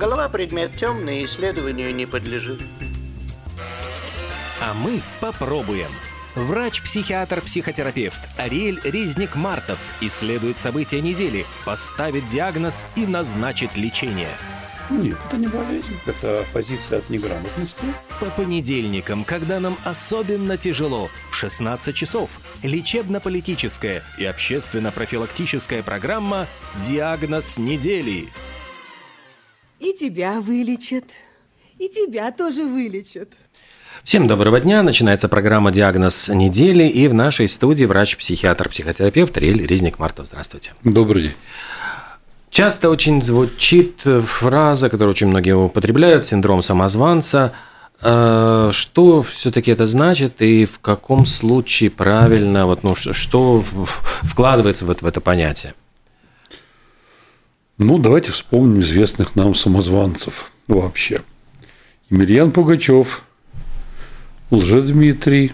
Голова предмет темный, исследованию не подлежит. А мы попробуем. Врач-психиатр-психотерапевт Ариэль Резник-Мартов исследует события недели, поставит диагноз и назначит лечение. Нет, это не болезнь, это позиция от неграмотности. По понедельникам, когда нам особенно тяжело, в 16 часов лечебно-политическая и общественно-профилактическая программа «Диагноз недели». И тебя вылечат, и тебя тоже вылечат. Всем доброго дня. Начинается программа «Диагноз недели». И в нашей студии врач-психиатр-психотерапевт Рель Резник Мартов. Здравствуйте. Добрый день. Часто очень звучит фраза, которую очень многие употребляют, синдром самозванца. Э, что все-таки это значит и в каком случае правильно, вот, ну, что вкладывается в это, в это понятие? Ну, давайте вспомним известных нам самозванцев вообще. Емельян Пугачев – Лжедмитрий,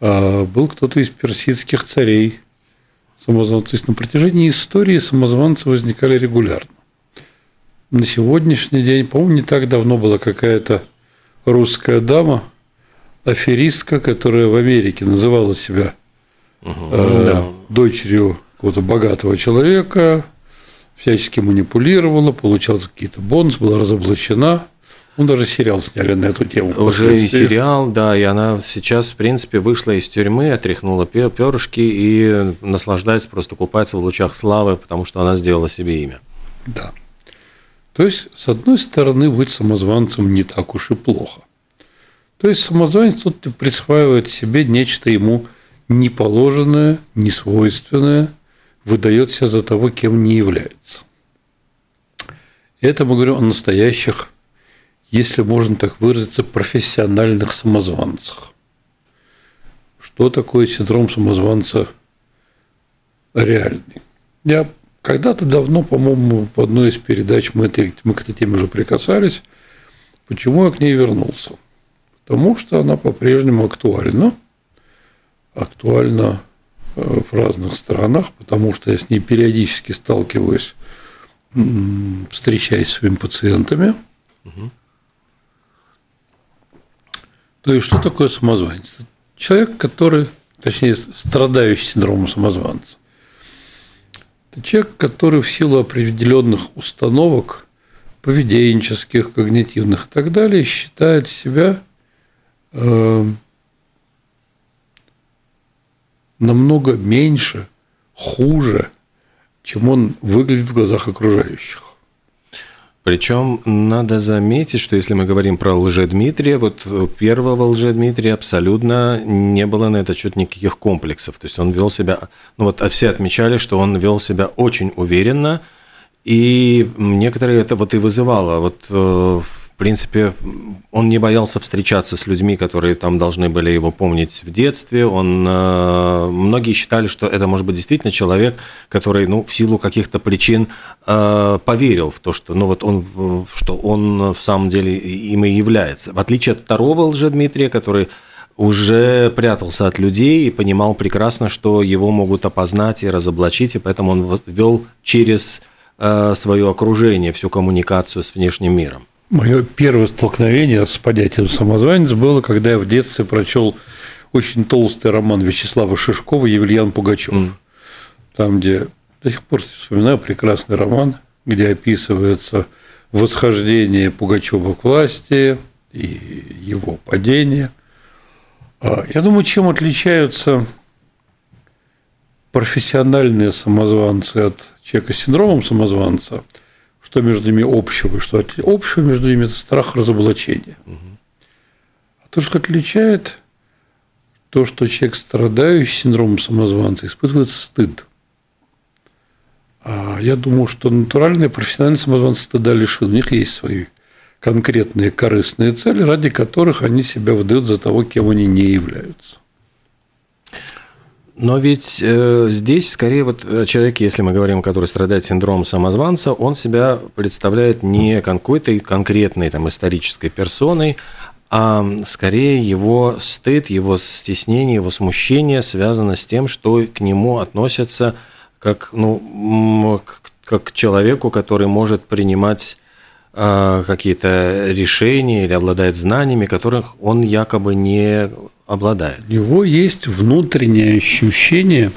а был кто-то из персидских царей самозванцев. То есть на протяжении истории самозванцы возникали регулярно. На сегодняшний день, по-моему, не так давно была какая-то русская дама, аферистка, которая в Америке называла себя угу, э, да. дочерью какого-то богатого человека, всячески манипулировала, получала какие-то бонусы, была разоблачена. Ну, даже сериал сняли на эту тему. Уже и сериал, да, и она сейчас, в принципе, вышла из тюрьмы, отряхнула перышки и наслаждается, просто купается в лучах славы, потому что она сделала себе имя. Да. То есть, с одной стороны, быть самозванцем не так уж и плохо. То есть, самозванец тут присваивает себе нечто ему неположенное, несвойственное, выдает себя за того, кем не является. Это мы говорим о настоящих если можно так выразиться, профессиональных самозванцах. Что такое синдром самозванца реальный? Я когда-то давно, по-моему, в одной из передач мы, этой, мы к этой теме уже прикасались. Почему я к ней вернулся? Потому что она по-прежнему актуальна. Актуальна в разных странах, потому что я с ней периодически сталкиваюсь, встречаясь с своими пациентами. Угу. То есть, что такое самозванец? Человек, который, точнее, страдающий синдромом самозванца. Это человек, который в силу определенных установок, поведенческих, когнитивных и так далее, считает себя э, намного меньше, хуже, чем он выглядит в глазах окружающих. Причем надо заметить, что если мы говорим про лжедмитрия, вот первого лжедмитрия абсолютно не было на этот счет никаких комплексов. То есть он вел себя, ну вот все отмечали, что он вел себя очень уверенно, и некоторые это вот и вызывало. Вот э, принципе, он не боялся встречаться с людьми, которые там должны были его помнить в детстве. Он, э, многие считали, что это может быть действительно человек, который, ну, в силу каких-то причин э, поверил в то, что, ну, вот он, что он в самом деле им и является. В отличие от второго лжедмитрия, который уже прятался от людей и понимал прекрасно, что его могут опознать и разоблачить, и поэтому он вел через э, свое окружение всю коммуникацию с внешним миром. Мое первое столкновение с понятием самозванец было, когда я в детстве прочел очень толстый роман Вячеслава Шишкова «Евельян Пугачев». Mm. Там, где до сих пор вспоминаю прекрасный роман, где описывается восхождение Пугачева к власти и его падение. А, я думаю, чем отличаются профессиональные самозванцы от человека с синдромом самозванца – что между ними общего, что общего между ними – это страх разоблачения. А то, что отличает то, что человек, страдающий синдромом самозванца, испытывает стыд. А я думаю, что натуральные профессиональные самозванцы стыда лишены. У них есть свои конкретные корыстные цели, ради которых они себя выдают за того, кем они не являются. Но ведь э, здесь скорее вот человек, если мы говорим, который страдает синдромом самозванца, он себя представляет не какой-то конкретной там исторической персоной, а скорее его стыд, его стеснение, его смущение связано с тем, что к нему относятся как ну, как к человеку, который может принимать э, какие-то решения или обладает знаниями, которых он якобы не обладает. У него есть внутреннее ощущение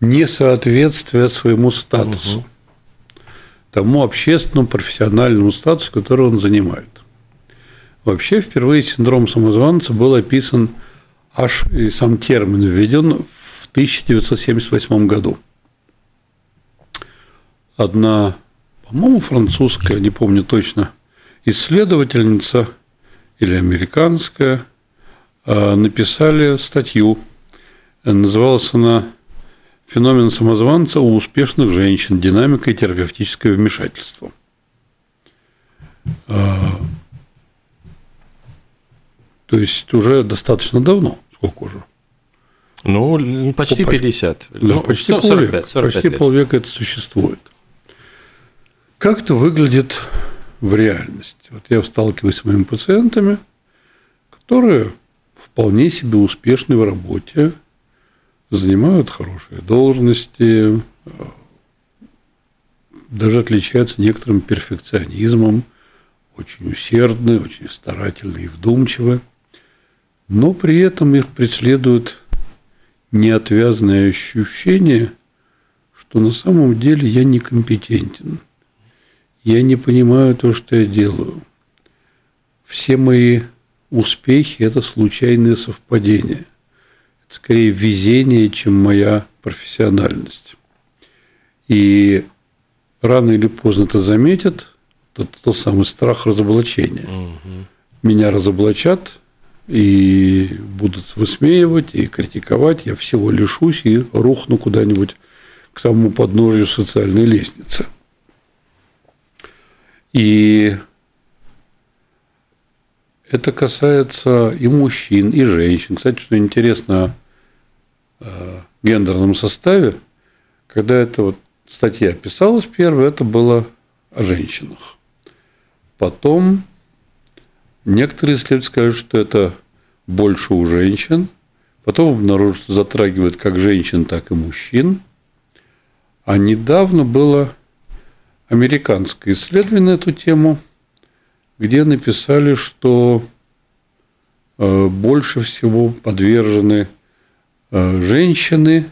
несоответствия своему статусу, угу. тому общественному, профессиональному статусу, который он занимает. Вообще, впервые синдром самозванца был описан аж и сам термин введен в 1978 году. Одна, по-моему, французская, не помню точно, исследовательница или американская написали статью. Называлась она «Феномен самозванца у успешных женщин. Динамика и терапевтическое вмешательство». А, то есть уже достаточно давно, сколько уже? Ну, почти 50. Да, ну, почти 45, полвека. 45 почти лет. полвека это существует. Как это выглядит в реальности? Вот я сталкиваюсь с моими пациентами, которые вполне себе успешны в работе, занимают хорошие должности, даже отличаются некоторым перфекционизмом, очень усердны, очень старательны и вдумчивы – но при этом их преследует неотвязное ощущение, что на самом деле я некомпетентен. Я не понимаю то, что я делаю. Все мои успехи – это случайные совпадения. Это скорее везение, чем моя профессиональность. И рано или поздно это заметят, это тот самый страх разоблачения. Угу. Меня разоблачат, и будут высмеивать и критиковать, я всего лишусь и рухну куда-нибудь к самому подножию социальной лестницы. И это касается и мужчин, и женщин. Кстати, что интересно э, гендерном составе, когда эта вот статья писалась первая, это было о женщинах. Потом Некоторые исследователи скажут, что это больше у женщин. Потом обнаружат, что затрагивает как женщин, так и мужчин. А недавно было американское исследование на эту тему, где написали, что э, больше всего подвержены э, женщины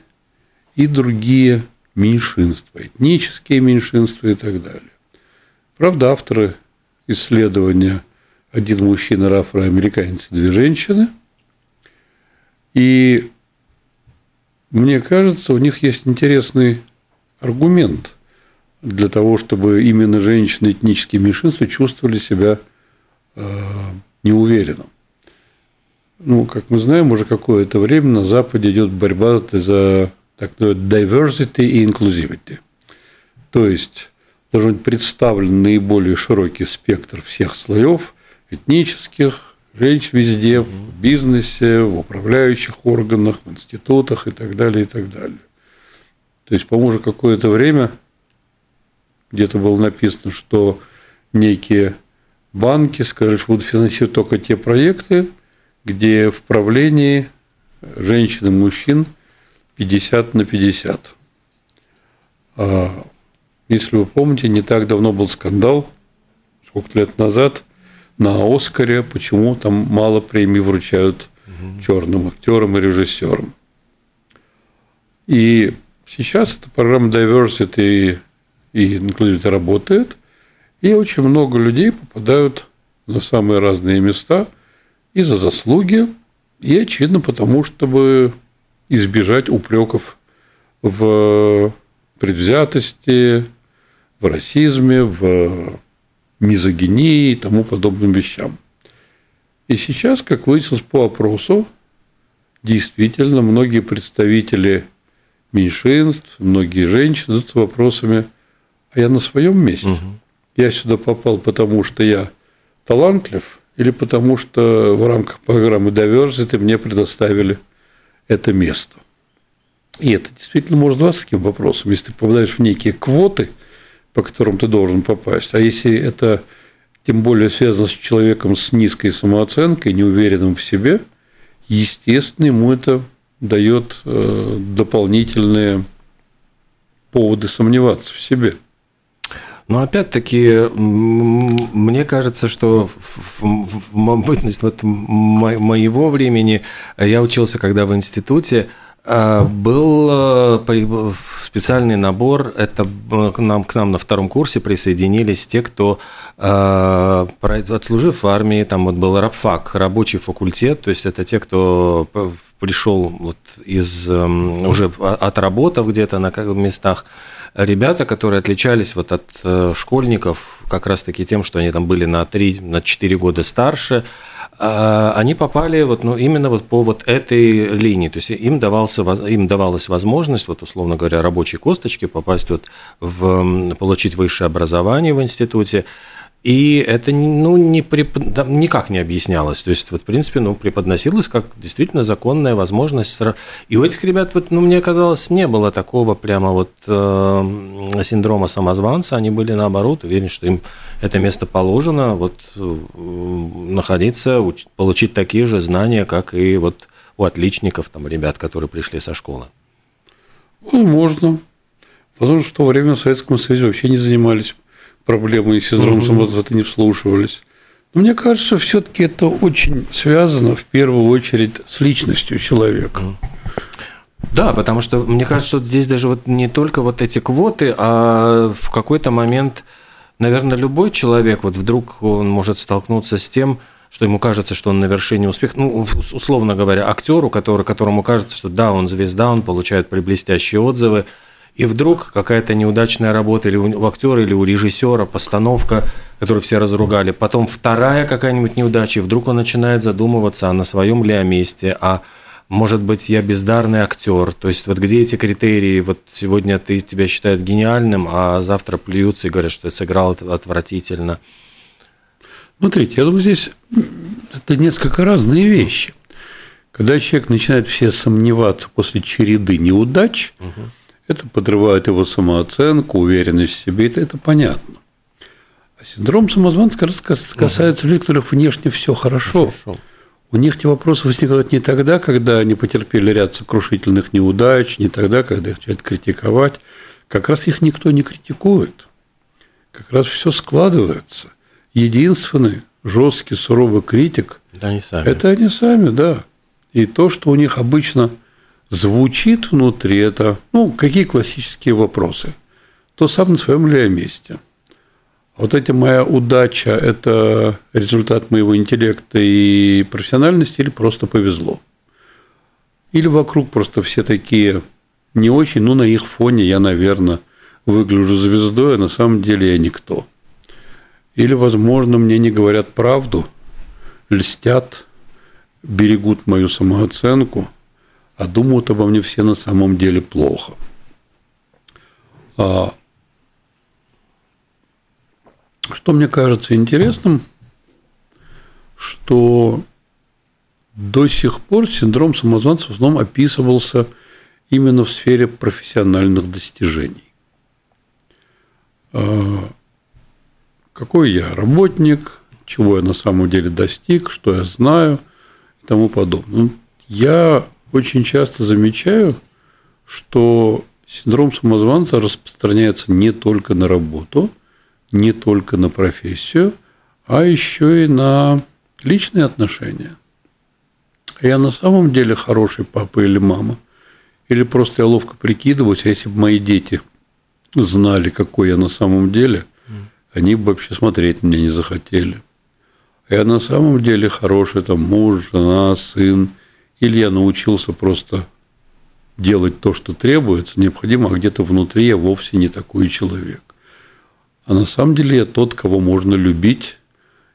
и другие меньшинства, этнические меньшинства и так далее. Правда, авторы исследования – один мужчина, афроамериканец, две женщины. И мне кажется, у них есть интересный аргумент для того, чтобы именно женщины этнические меньшинства чувствовали себя э, неуверенно. Ну, как мы знаем, уже какое-то время на Западе идет борьба за так называемый diversity и inclusivity. То есть должен быть представлен наиболее широкий спектр всех слоев – этнических, женщин везде, в бизнесе, в управляющих органах, в институтах и так далее, и так далее. То есть, по-моему, уже какое-то время где-то было написано, что некие банки сказали, что будут финансировать только те проекты, где в правлении женщин и мужчин 50 на 50. А, если вы помните, не так давно был скандал, сколько лет назад, на Оскаре, почему там мало премий вручают угу. черным актерам и режиссерам. И сейчас эта программа Diversity и Inclusivity работает, и очень много людей попадают на самые разные места и за заслуги, и, очевидно, потому, чтобы избежать упреков в предвзятости, в расизме, в мизогинии и тому подобным вещам. И сейчас, как выяснилось по опросу, действительно многие представители меньшинств, многие женщины задают вопросами, а я на своем месте? Угу. Я сюда попал, потому что я талантлив, или потому что в рамках программы Diversity мне предоставили это место. И это действительно может быть таким вопросом. Если ты попадаешь в некие квоты – по которым ты должен попасть. А если это тем более связано с человеком с низкой самооценкой, неуверенным в себе, естественно, ему это дает э, дополнительные поводы сомневаться в себе. Но опять-таки, мне кажется, что в, в- в бытность вот мо- моего времени я учился, когда в институте, а, был э, при- специальный набор. Это э, к нам, к нам на втором курсе присоединились те, кто, э, отслужив в армии, там вот был рабфак, рабочий факультет, то есть это те, кто пришел вот из эм, уже отработав где-то на местах, ребята, которые отличались вот от э, школьников как раз-таки тем, что они там были на 3, на 4 года старше, они попали вот, ну, именно вот по вот этой линии. То есть им, давался, им давалась возможность, вот, условно говоря, рабочей косточки попасть вот в, получить высшее образование в институте. И это ну, не преп- да, никак не объяснялось. То есть, вот, в принципе, ну, преподносилось как действительно законная возможность. И у этих ребят, вот, ну, мне казалось, не было такого прямо вот э, синдрома самозванца. Они были, наоборот, уверены, что им это место положено, вот, э, находиться, уч- получить такие же знания, как и вот у отличников, там, ребят, которые пришли со школы. Возможно. Потому что в то время в Советском Союзе вообще не занимались проблемой синдрома самозванца, не вслушивались. Но мне кажется, все-таки это очень связано в первую очередь с личностью человека. Да, потому что мне кажется, что здесь даже вот не только вот эти квоты, а в какой-то момент, наверное, любой человек, вот вдруг он может столкнуться с тем, что ему кажется, что он на вершине успеха. Ну, ус- условно говоря, актеру, который, которому кажется, что да, он звезда, он получает блестящие отзывы, и вдруг какая-то неудачная работа или у актера, или у режиссера, постановка, которую все разругали, потом вторая какая-нибудь неудача, и вдруг он начинает задумываться, а на своем ли я месте, а может быть, я бездарный актер. То есть, вот где эти критерии? Вот сегодня ты тебя считают гениальным, а завтра плюются и говорят, что ты сыграл отвратительно. Смотрите, я думаю, здесь это несколько разные вещи. Когда человек начинает все сомневаться после череды неудач, это подрывает его самооценку, уверенность в себе, это, это понятно. А синдром самозванца как раз кас- касается людей, у которых внешне все хорошо. Хорошо. У них эти вопросы возникают не тогда, когда они потерпели ряд сокрушительных неудач, не тогда, когда их начинают критиковать. Как раз их никто не критикует. Как раз все складывается. Единственный жесткий, суровый критик Да, они сами. это они сами, да. И то, что у них обычно звучит внутри, это, ну, какие классические вопросы? То сам на своем ли я месте? Вот эта моя удача – это результат моего интеллекта и профессиональности или просто повезло? Или вокруг просто все такие не очень, ну, на их фоне я, наверное, выгляжу звездой, а на самом деле я никто. Или, возможно, мне не говорят правду, льстят, берегут мою самооценку, а думают обо мне все на самом деле плохо. А что мне кажется интересным, что до сих пор синдром самозванца в основном описывался именно в сфере профессиональных достижений. Какой я работник, чего я на самом деле достиг, что я знаю и тому подобное. Я очень часто замечаю, что синдром самозванца распространяется не только на работу, не только на профессию, а еще и на личные отношения. Я на самом деле хороший папа или мама? Или просто я ловко прикидываюсь, а если бы мои дети знали, какой я на самом деле, они бы вообще смотреть меня не захотели. Я на самом деле хороший там муж, жена, сын. Или я научился просто делать то, что требуется, необходимо, а где-то внутри я вовсе не такой человек. А на самом деле я тот, кого можно любить,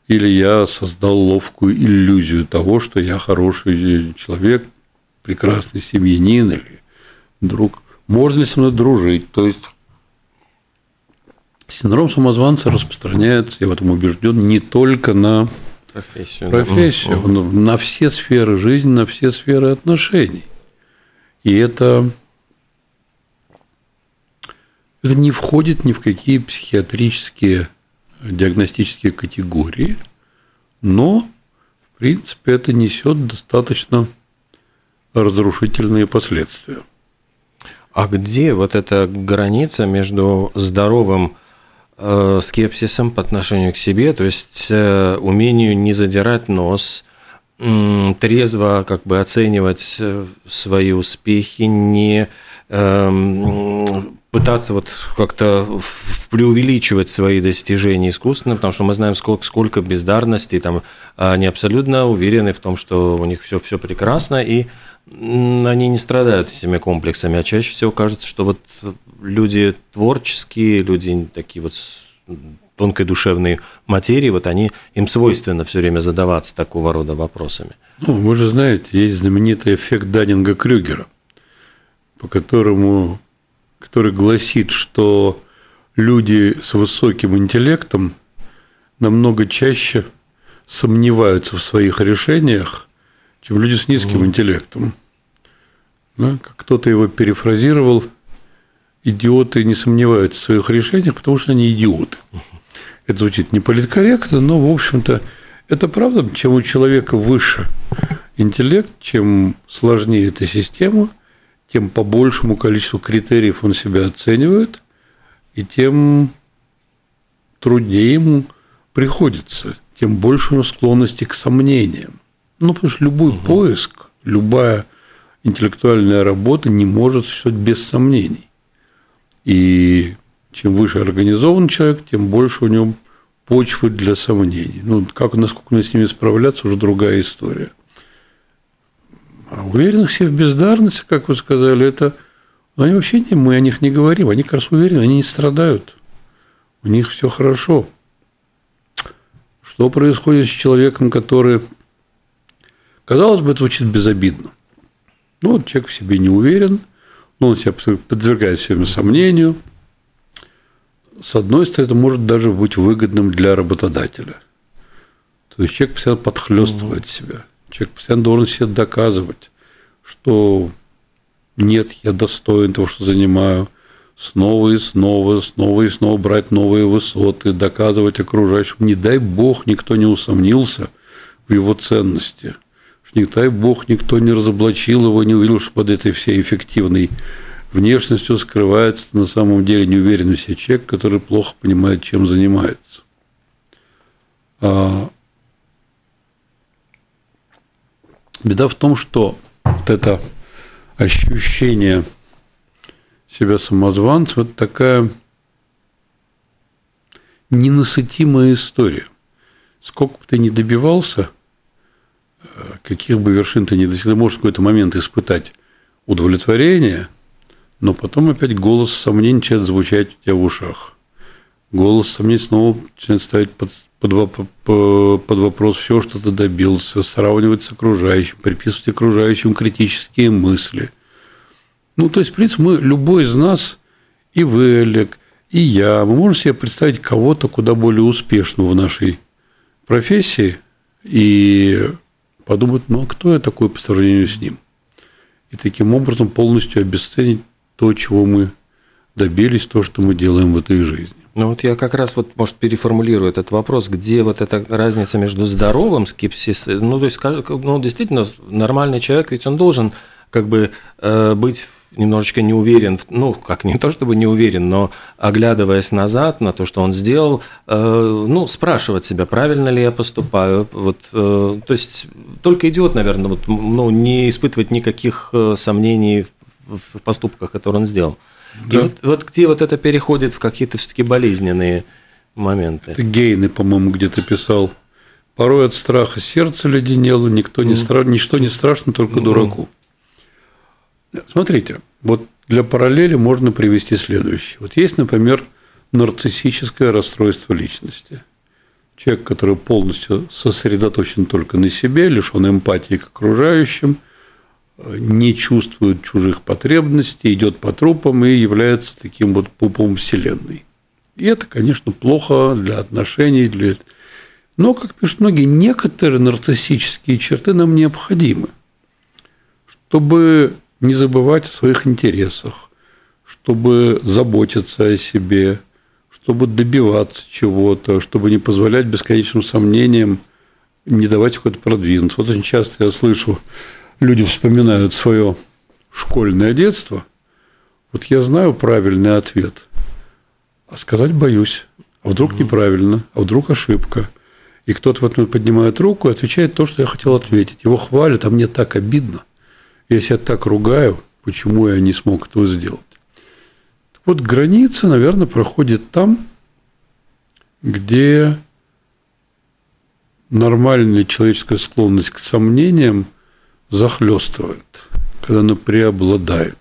или я создал ловкую иллюзию того, что я хороший человек, прекрасный семьянин или друг. Можно ли со мной дружить? То есть синдром самозванца распространяется, я в этом убежден, не только на Профессию. да. профессию, он на все сферы жизни, на все сферы отношений. И это, это не входит ни в какие психиатрические диагностические категории, но, в принципе, это несет достаточно разрушительные последствия. А где вот эта граница между здоровым э, скепсисом по отношению к себе, то есть э, умению не задирать нос, трезво как бы оценивать свои успехи, не эм, пытаться вот как-то преувеличивать свои достижения искусственно, потому что мы знаем, сколько, сколько бездарностей, там, они абсолютно уверены в том, что у них все, все прекрасно, и они не страдают этими комплексами, а чаще всего кажется, что вот люди творческие, люди такие вот тонкой душевной материи, вот они, им свойственно все время задаваться такого рода вопросами. Ну, вы же знаете, есть знаменитый эффект Даннинга-Крюгера, по которому который гласит, что люди с высоким интеллектом намного чаще сомневаются в своих решениях, чем люди с низким mm. интеллектом. Да? Кто-то его перефразировал, идиоты не сомневаются в своих решениях, потому что они идиоты. Это звучит не политкорректно, но, в общем-то, это правда. Чем у человека выше интеллект, чем сложнее эта система – тем по большему количеству критериев он себя оценивает, и тем труднее ему приходится, тем больше у него склонности к сомнениям. Ну, потому что любой угу. поиск, любая интеллектуальная работа не может существовать без сомнений. И чем выше организован человек, тем больше у него почвы для сомнений. Ну, как, насколько мне с ними справляться, уже другая история. А уверенных себе в бездарности, как вы сказали, это ну, они вообще не, мы о них не говорим. Они как раз уверены, они не страдают. У них все хорошо. Что происходит с человеком, который, казалось бы, это звучит безобидно. Ну, вот человек в себе не уверен, но он себя подвергает все время сомнению. С одной стороны, это может даже быть выгодным для работодателя. То есть человек постоянно подхлестывает угу. себя. Человек постоянно должен себе доказывать, что нет, я достоин того, что занимаю. Снова и снова, снова и снова брать новые высоты, доказывать окружающим. Не дай бог, никто не усомнился в его ценности. Не дай бог, никто не разоблачил его, не увидел, что под этой всей эффективной внешностью скрывается на самом деле неуверенный в себе человек, который плохо понимает, чем занимается. А Беда в том, что вот это ощущение себя самозванцем – это такая ненасытимая история. Сколько бы ты ни добивался, каких бы вершин ты ни достиг, ты можешь в какой-то момент испытать удовлетворение, но потом опять голос сомнений начинает звучать у тебя в ушах. Голос сомнений снова начинает ставить под, под, под вопрос все, что ты добился, сравнивать с окружающим, приписывать окружающим критические мысли. Ну, то есть, в принципе, мы, любой из нас, и вы, Олег, и я, мы можем себе представить кого-то куда более успешного в нашей профессии и подумать, ну, а кто я такой по сравнению с ним? И таким образом полностью обесценить то, чего мы добились, то, что мы делаем в этой жизни. Ну вот я как раз вот, может, переформулирую этот вопрос, где вот эта разница между здоровым скепсисом, ну то есть, ну действительно, нормальный человек, ведь он должен как бы э, быть немножечко не уверен, ну, как не то чтобы не уверен, но оглядываясь назад на то, что он сделал, э, ну, спрашивать себя, правильно ли я поступаю, вот, э, то есть только идиот, наверное, вот, ну, не испытывать никаких э, сомнений в, в поступках, которые он сделал. Да. И вот, вот где вот это переходит в какие-то все-таки болезненные моменты. Это Гейны, по-моему, где-то писал. Порой от страха сердце леденело, никто не стра... ничто не страшно, только дураку. Смотрите, вот для параллели можно привести следующее. Вот есть, например, нарциссическое расстройство личности. Человек, который полностью сосредоточен только на себе, лишен эмпатии к окружающим, не чувствует чужих потребностей, идет по трупам и является таким вот пупом Вселенной. И это, конечно, плохо для отношений, для... но, как пишут многие, некоторые нарциссические черты нам необходимы, чтобы не забывать о своих интересах, чтобы заботиться о себе, чтобы добиваться чего-то, чтобы не позволять бесконечным сомнениям не давать какой-то продвинуться. Вот очень часто я слышу, люди вспоминают свое школьное детство, вот я знаю правильный ответ, а сказать боюсь. А вдруг неправильно, а вдруг ошибка. И кто-то в этот момент поднимает руку и отвечает то, что я хотел ответить. Его хвалят, а мне так обидно. Я себя так ругаю, почему я не смог этого сделать. Вот, граница, наверное, проходит там, где нормальная человеческая склонность к сомнениям захлестывает, когда она преобладает.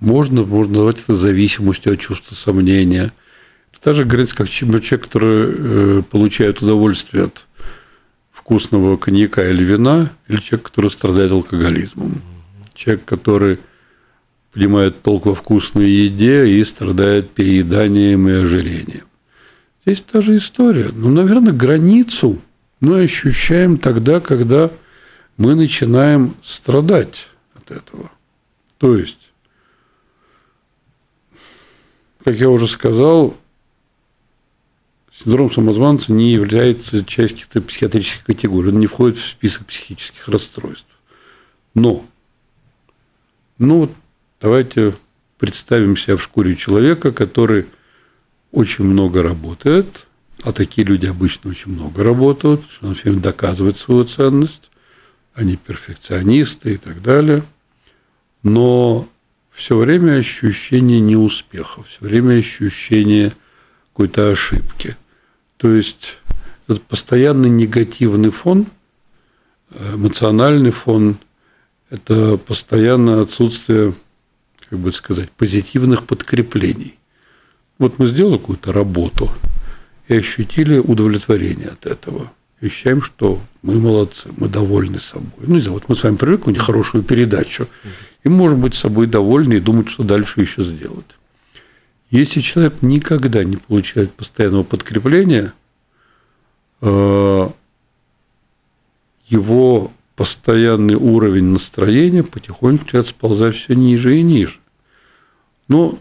Можно, можно назвать это зависимостью от чувства сомнения. Это та же граница, как человек, который э, получает удовольствие от вкусного коньяка или вина, или человек, который страдает алкоголизмом. Человек, который понимает толк во вкусной еде и страдает перееданием и ожирением. Здесь та же история. Ну, наверное, границу мы ощущаем тогда, когда мы начинаем страдать от этого. То есть, как я уже сказал, синдром самозванца не является частью каких-то психиатрических категорий, он не входит в список психических расстройств. Но, ну, давайте представим себя в шкуре человека, который очень много работает, а такие люди обычно очень много работают, потому что он все доказывает свою ценность, они перфекционисты и так далее. Но все время ощущение неуспеха, все время ощущение какой-то ошибки. То есть этот постоянный негативный фон, эмоциональный фон, это постоянное отсутствие, как бы сказать, позитивных подкреплений. Вот мы сделали какую-то работу и ощутили удовлетворение от этого. Ощущаем, что мы молодцы, мы довольны собой. Ну, не знаю, вот мы с вами привыкли к хорошую передачу, и можем быть собой довольны и думать, что дальше еще сделать. Если человек никогда не получает постоянного подкрепления, э, его постоянный уровень настроения потихоньку начинает сползать все ниже и ниже. Но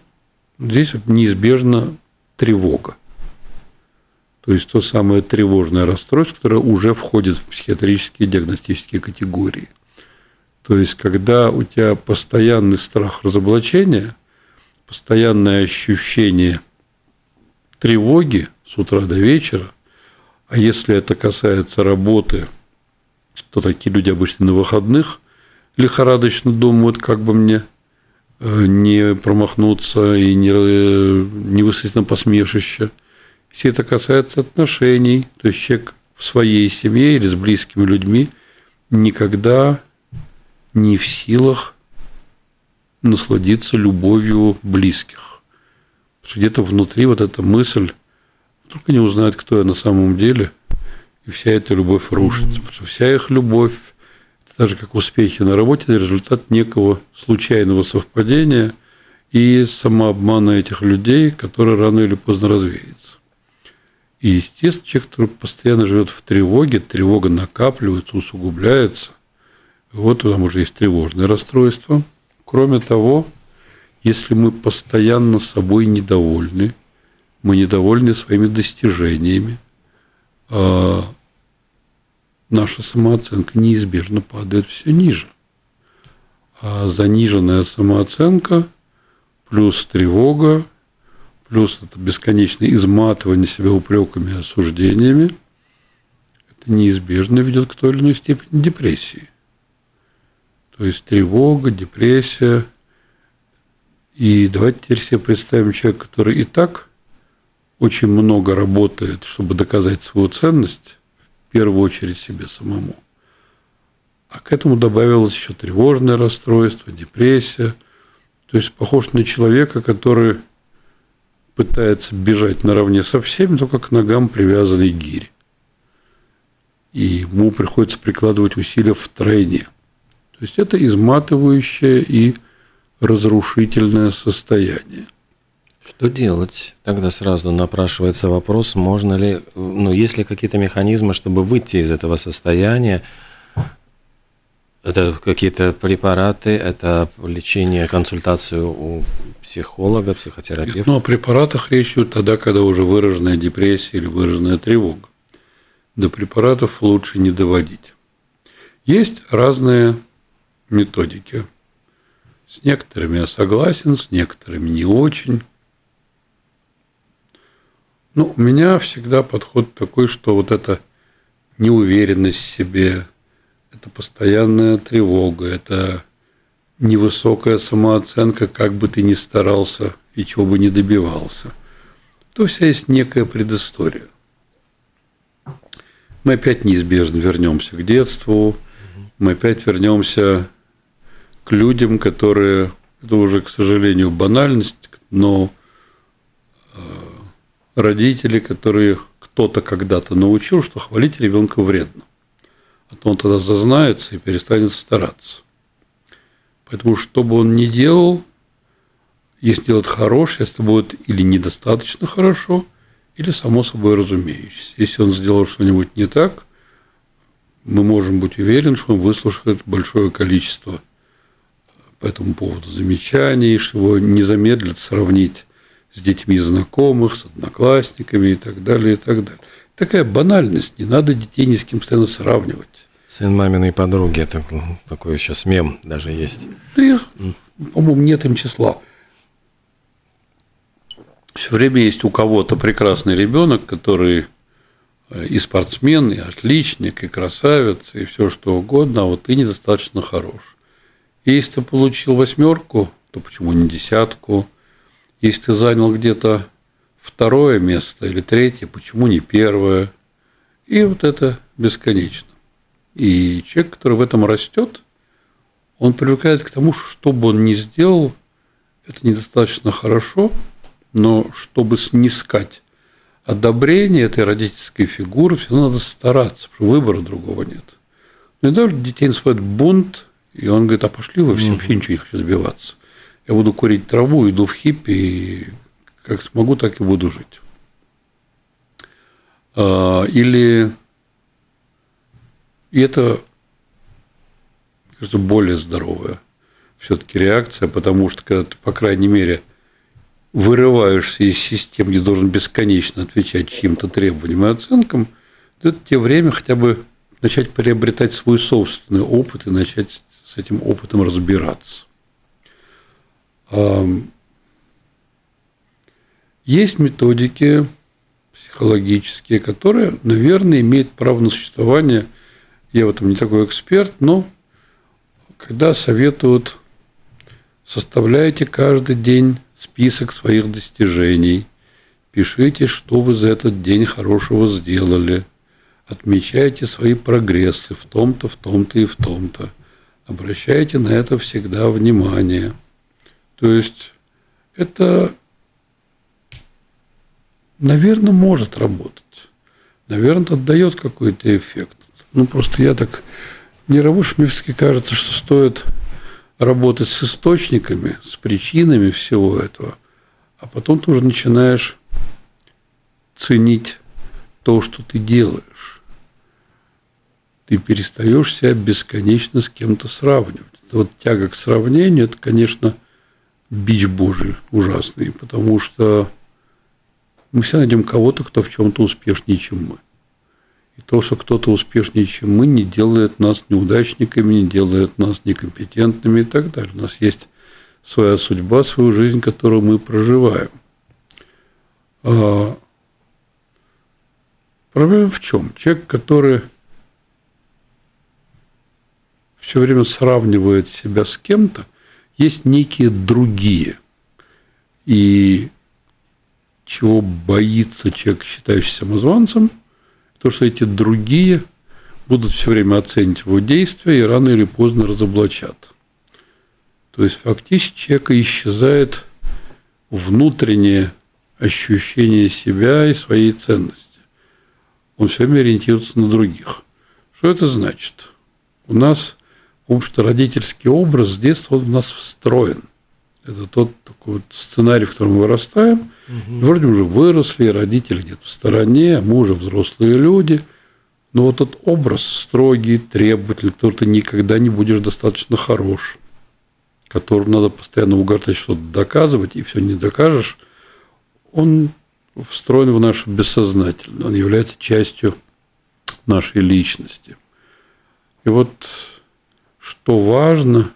Здесь неизбежно тревога. То есть то самое тревожное расстройство, которое уже входит в психиатрические диагностические категории. То есть, когда у тебя постоянный страх разоблачения, постоянное ощущение тревоги с утра до вечера, а если это касается работы, то такие люди обычно на выходных лихорадочно думают, как бы мне Э, не промахнуться и не, э, не высадить на посмешище. Все это касается отношений. То есть человек в своей семье или с близкими людьми никогда не в силах насладиться любовью близких. Потому что где-то внутри вот эта мысль, вдруг они узнают, кто я на самом деле, и вся эта любовь рушится. Потому что вся их любовь так же как успехи на работе, это результат некого случайного совпадения и самообмана этих людей, который рано или поздно развеется. И, естественно, человек, который постоянно живет в тревоге, тревога накапливается, усугубляется. Вот там уже есть тревожное расстройство. Кроме того, если мы постоянно собой недовольны, мы недовольны своими достижениями, наша самооценка неизбежно падает все ниже. А заниженная самооценка плюс тревога, плюс это бесконечное изматывание себя упреками и осуждениями, это неизбежно ведет к той или иной степени депрессии. То есть тревога, депрессия. И давайте теперь себе представим человека, который и так очень много работает, чтобы доказать свою ценность, первую очередь себе самому. А к этому добавилось еще тревожное расстройство, депрессия. То есть похож на человека, который пытается бежать наравне со всеми, только к ногам привязанной гири. И ему приходится прикладывать усилия в тройне. То есть это изматывающее и разрушительное состояние. Что делать? Тогда сразу напрашивается вопрос, можно ли, ну, есть ли какие-то механизмы, чтобы выйти из этого состояния? Это какие-то препараты, это лечение, консультацию у психолога, психотерапевта? Ну, о препаратах речь идет тогда, когда уже выраженная депрессия или выраженная тревога. До препаратов лучше не доводить. Есть разные методики. С некоторыми я согласен, с некоторыми не очень. Ну, у меня всегда подход такой, что вот эта неуверенность в себе, это постоянная тревога, это невысокая самооценка, как бы ты ни старался и чего бы ни добивался. То вся есть некая предыстория. Мы опять неизбежно вернемся к детству, мы опять вернемся к людям, которые, это уже, к сожалению, банальность, но э, родители, которые кто-то когда-то научил, что хвалить ребенка вредно. А то он тогда зазнается и перестанет стараться. Поэтому, что бы он ни делал, если делать хорошее, это будет или недостаточно хорошо, или само собой разумеющееся. Если он сделал что-нибудь не так, мы можем быть уверены, что он выслушает большое количество по этому поводу замечаний, что его не замедлят сравнить с детьми знакомых, с одноклассниками и так далее, и так далее. Такая банальность, не надо детей ни с кем постоянно сравнивать. Сын маминой подруги, это такой сейчас мем даже есть. Да их, по-моему, нет им числа. Все время есть у кого-то прекрасный ребенок, который э, и спортсмен, и отличник, и красавец, и все что угодно, а вот ты недостаточно хорош. И если ты получил восьмерку, то почему не десятку? Если ты занял где-то второе место или третье, почему не первое? И вот это бесконечно. И человек, который в этом растет, он привыкает к тому, что что бы он ни сделал, это недостаточно хорошо – но чтобы снискать одобрение этой родительской фигуры, все надо стараться, потому что выбора другого нет. Ну, и даже детей называют бунт, и он говорит, а пошли вы все, вообще ничего не хочу добиваться. Я буду курить траву, иду в хиппи, и как смогу, так и буду жить. А, или и это, мне кажется, более здоровая все-таки реакция, потому что когда ты, по крайней мере, вырываешься из системы, где должен бесконечно отвечать чьим-то требованиям и оценкам, то это тебе время хотя бы начать приобретать свой собственный опыт и начать с этим опытом разбираться. Есть методики психологические, которые, наверное, имеют право на существование. Я в этом не такой эксперт, но когда советуют, составляйте каждый день список своих достижений, пишите, что вы за этот день хорошего сделали, отмечайте свои прогрессы в том-то, в том-то и в том-то. Обращайте на это всегда внимание. То есть это, наверное, может работать. Наверное, это дает какой-то эффект. Ну, просто я так не работаю, мне все-таки кажется, что стоит работать с источниками, с причинами всего этого, а потом ты уже начинаешь ценить то, что ты делаешь. Ты перестаешь себя бесконечно с кем-то сравнивать. Вот тяга к сравнению, это, конечно, бич Божий ужасный, потому что мы все найдем кого-то, кто в чем-то успешнее, чем мы. И то, что кто-то успешнее, чем мы, не делает нас неудачниками, не делает нас некомпетентными и так далее. У нас есть своя судьба, свою жизнь, которую мы проживаем. А проблема в чем? Человек, который все время сравнивает себя с кем-то, есть некие другие. И чего боится человек, считающийся самозванцем – то, что эти другие будут все время оценивать его действия и рано или поздно разоблачат. То есть фактически человека исчезает внутреннее ощущение себя и своей ценности. Он все время ориентируется на других. Что это значит? У нас, в общем-то, родительский образ с детства он в нас встроен. Это тот такой вот сценарий, в котором мы вырастаем. Угу. Вроде уже выросли, родители где-то в стороне, а мы уже взрослые люди. Но вот этот образ строгий, требовательный, который ты никогда не будешь достаточно хорош, которому надо постоянно угортать что-то доказывать, и все не докажешь, он встроен в наше бессознательное, он является частью нашей личности. И вот что важно,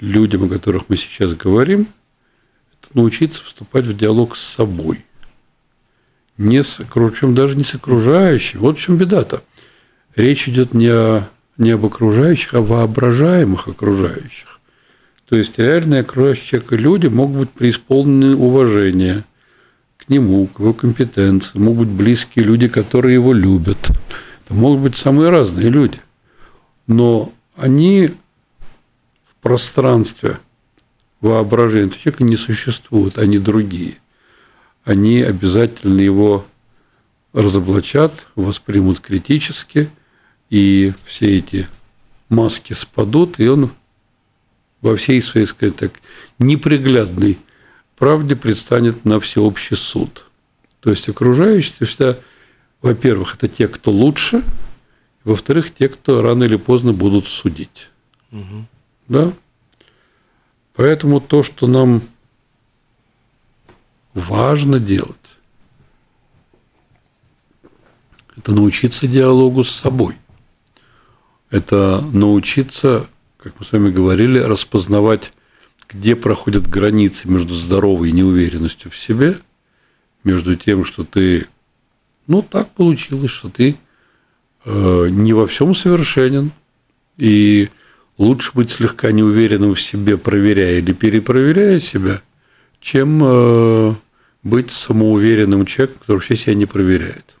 людям, о которых мы сейчас говорим, это научиться вступать в диалог с собой. не с, причем даже не с окружающими. Вот в чем беда-то. Речь идет не, о, не об окружающих, а о воображаемых окружающих. То есть реальные окружающие человека люди могут быть преисполнены уважения к нему, к его компетенции, могут быть близкие люди, которые его любят. Это могут быть самые разные люди. Но они в пространстве воображения этого человека не существуют, они другие. Они обязательно его разоблачат, воспримут критически, и все эти маски спадут, и он во всей своей, сказать так, неприглядной правде предстанет на всеобщий суд. То есть окружающие всегда, во-первых, это те, кто лучше, во-вторых, те, кто рано или поздно будут судить. Угу. Да? Поэтому то, что нам важно делать, это научиться диалогу с собой. Это научиться, как мы с вами говорили, распознавать, где проходят границы между здоровой неуверенностью в себе, между тем, что ты, ну, так получилось, что ты не во всем совершенен, и лучше быть слегка неуверенным в себе, проверяя или перепроверяя себя, чем э, быть самоуверенным человеком, который вообще себя не проверяет.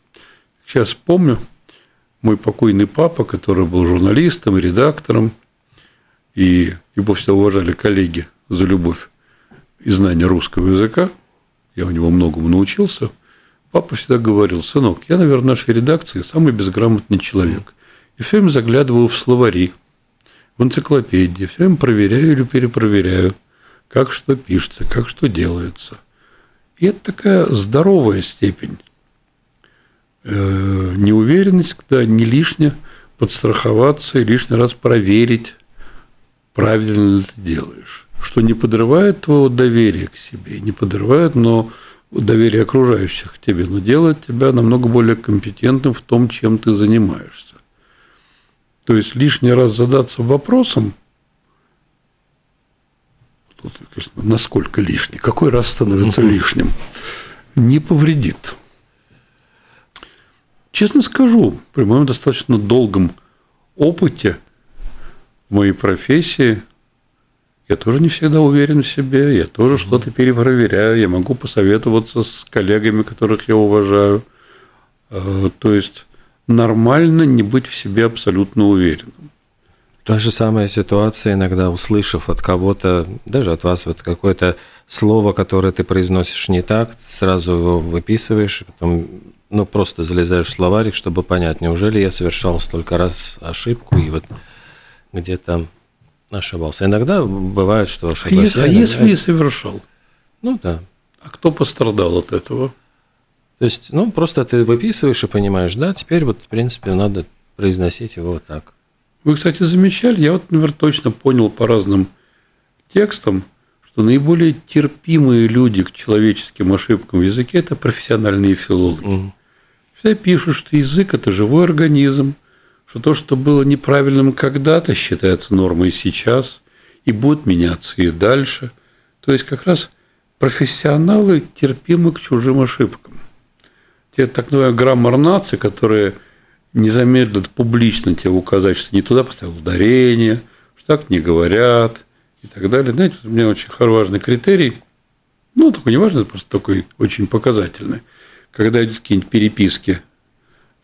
Сейчас помню, мой покойный папа, который был журналистом редактором, и его всегда уважали коллеги за любовь и знание русского языка, я у него многому научился, папа всегда говорил, сынок, я, наверное, в нашей редакции самый безграмотный человек. И все время заглядываю в словари, в энциклопедии, все время проверяю или перепроверяю, как что пишется, как что делается. И это такая здоровая степень. Э, неуверенность, когда не лишне подстраховаться и лишний раз проверить, правильно ли ты делаешь. Что не подрывает твоего доверия к себе, не подрывает, но доверие окружающих к тебе, но делает тебя намного более компетентным в том, чем ты занимаешься. То есть лишний раз задаться вопросом, тут, конечно, насколько лишний, какой раз становится лишним, не повредит. Честно скажу, при моем достаточно долгом опыте в моей профессии я тоже не всегда уверен в себе, я тоже что-то перепроверяю, я могу посоветоваться с коллегами, которых я уважаю. Э, то есть нормально не быть в себе абсолютно уверенным. Та же самая ситуация, иногда услышав от кого-то, даже от вас, вот какое-то слово, которое ты произносишь не так, сразу его выписываешь, потом ну, просто залезаешь в словарик, чтобы понять, неужели я совершал столько раз ошибку и вот где-то ошибался. Иногда бывает, что ошибаюсь. А, если, а если я совершал? Ну да. А кто пострадал от этого? То есть, ну, просто ты выписываешь и понимаешь, да, теперь вот, в принципе, надо произносить его вот так. Вы, кстати, замечали, я вот, например, точно понял по разным текстам, что наиболее терпимые люди к человеческим ошибкам в языке – это профессиональные филологи. Угу. Всегда пишут, что язык – это живой организм, что то, что было неправильным когда-то, считается нормой сейчас и будет меняться и дальше. То есть, как раз профессионалы терпимы к чужим ошибкам те так называемые граммар нации, которые не замедлят публично тебе указать, что не туда поставил ударение, что так не говорят и так далее. Знаете, у меня очень важный критерий, ну, такой не важный, просто такой очень показательный. Когда идут какие-нибудь переписки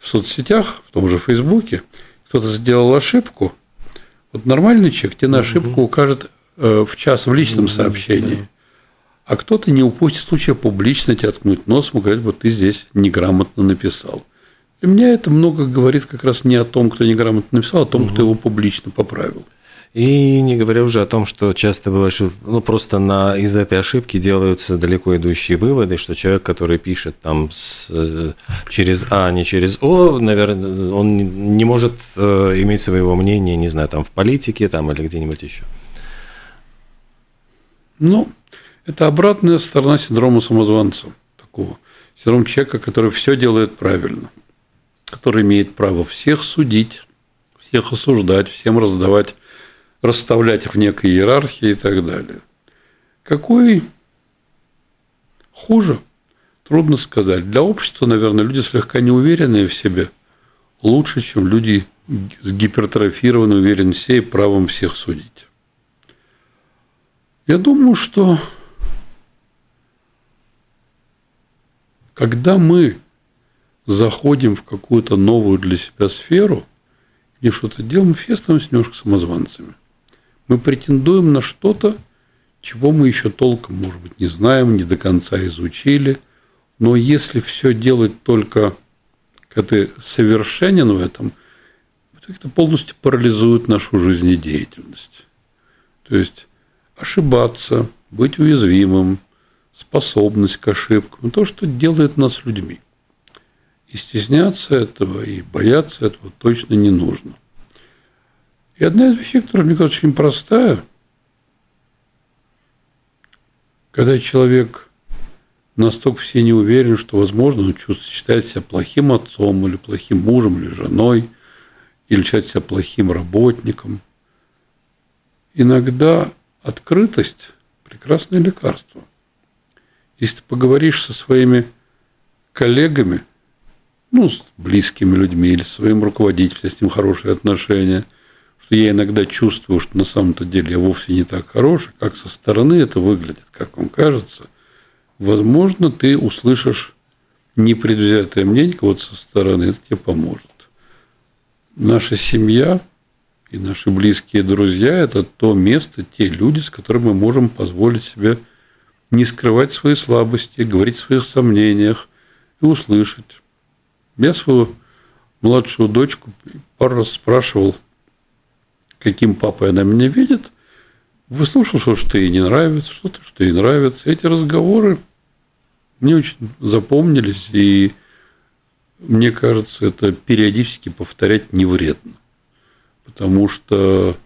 в соцсетях, в том же Фейсбуке, кто-то сделал ошибку, вот нормальный человек тебе на ошибку укажет э, в час в личном сообщении – а кто-то не упустит случая публично тебя ткнуть носом и говорить, вот ты здесь неграмотно написал. Для меня это много говорит как раз не о том, кто неграмотно написал, а о том, кто его публично поправил. И не говоря уже о том, что часто бывает, что ну, просто на, из этой ошибки делаются далеко идущие выводы, что человек, который пишет там с, э, через А, а не через О, наверное, он не может э, иметь своего мнения, не знаю, там в политике там, или где-нибудь еще. Ну, это обратная сторона синдрома самозванца. Такого. Синдром человека, который все делает правильно. Который имеет право всех судить, всех осуждать, всем раздавать, расставлять их в некой иерархии и так далее. Какой хуже Трудно сказать. Для общества, наверное, люди слегка неуверенные в себе лучше, чем люди с гипертрофированной уверенностью и правом всех судить. Я думаю, что когда мы заходим в какую-то новую для себя сферу и что-то делаем, все становимся немножко самозванцами. Мы претендуем на что-то, чего мы еще толком, может быть, не знаем, не до конца изучили. Но если все делать только, когда ты совершенен в этом, это полностью парализует нашу жизнедеятельность. То есть ошибаться, быть уязвимым, способность к ошибкам, то, что делает нас людьми. И стесняться этого, и бояться этого точно не нужно. И одна из вещей, которая, мне кажется, очень простая, когда человек настолько все не уверен, что, возможно, он чувствует, считает себя плохим отцом, или плохим мужем, или женой, или считает себя плохим работником. Иногда открытость – прекрасное лекарство. Если ты поговоришь со своими коллегами, ну, с близкими людьми или своим руководителем, с ним хорошие отношения, что я иногда чувствую, что на самом-то деле я вовсе не так хороший, как со стороны это выглядит, как вам кажется, возможно, ты услышишь непредвзятое мнение кого-то со стороны, это тебе поможет. Наша семья и наши близкие друзья – это то место, те люди, с которыми мы можем позволить себе не скрывать свои слабости, говорить о своих сомнениях и услышать. Я свою младшую дочку пару раз спрашивал, каким папой она меня видит. Выслушал, что, что ей не нравится, что-то, что ей нравится. Эти разговоры мне очень запомнились, и мне кажется, это периодически повторять не вредно потому что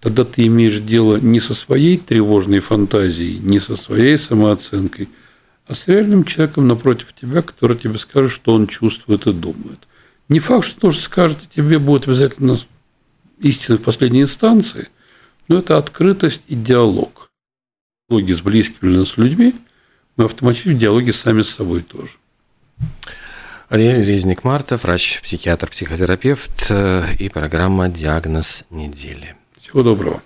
тогда ты имеешь дело не со своей тревожной фантазией, не со своей самооценкой, а с реальным человеком напротив тебя, который тебе скажет, что он чувствует и думает. Не факт, что то, что скажет тебе, будет обязательно истина в последней инстанции, но это открытость и диалог. В диалоге с близкими для нас людьми мы автоматически в диалоге сами с собой тоже. Ариэль Резник Марта, врач-психиатр, психотерапевт э, и программа «Диагноз недели». Всего доброго.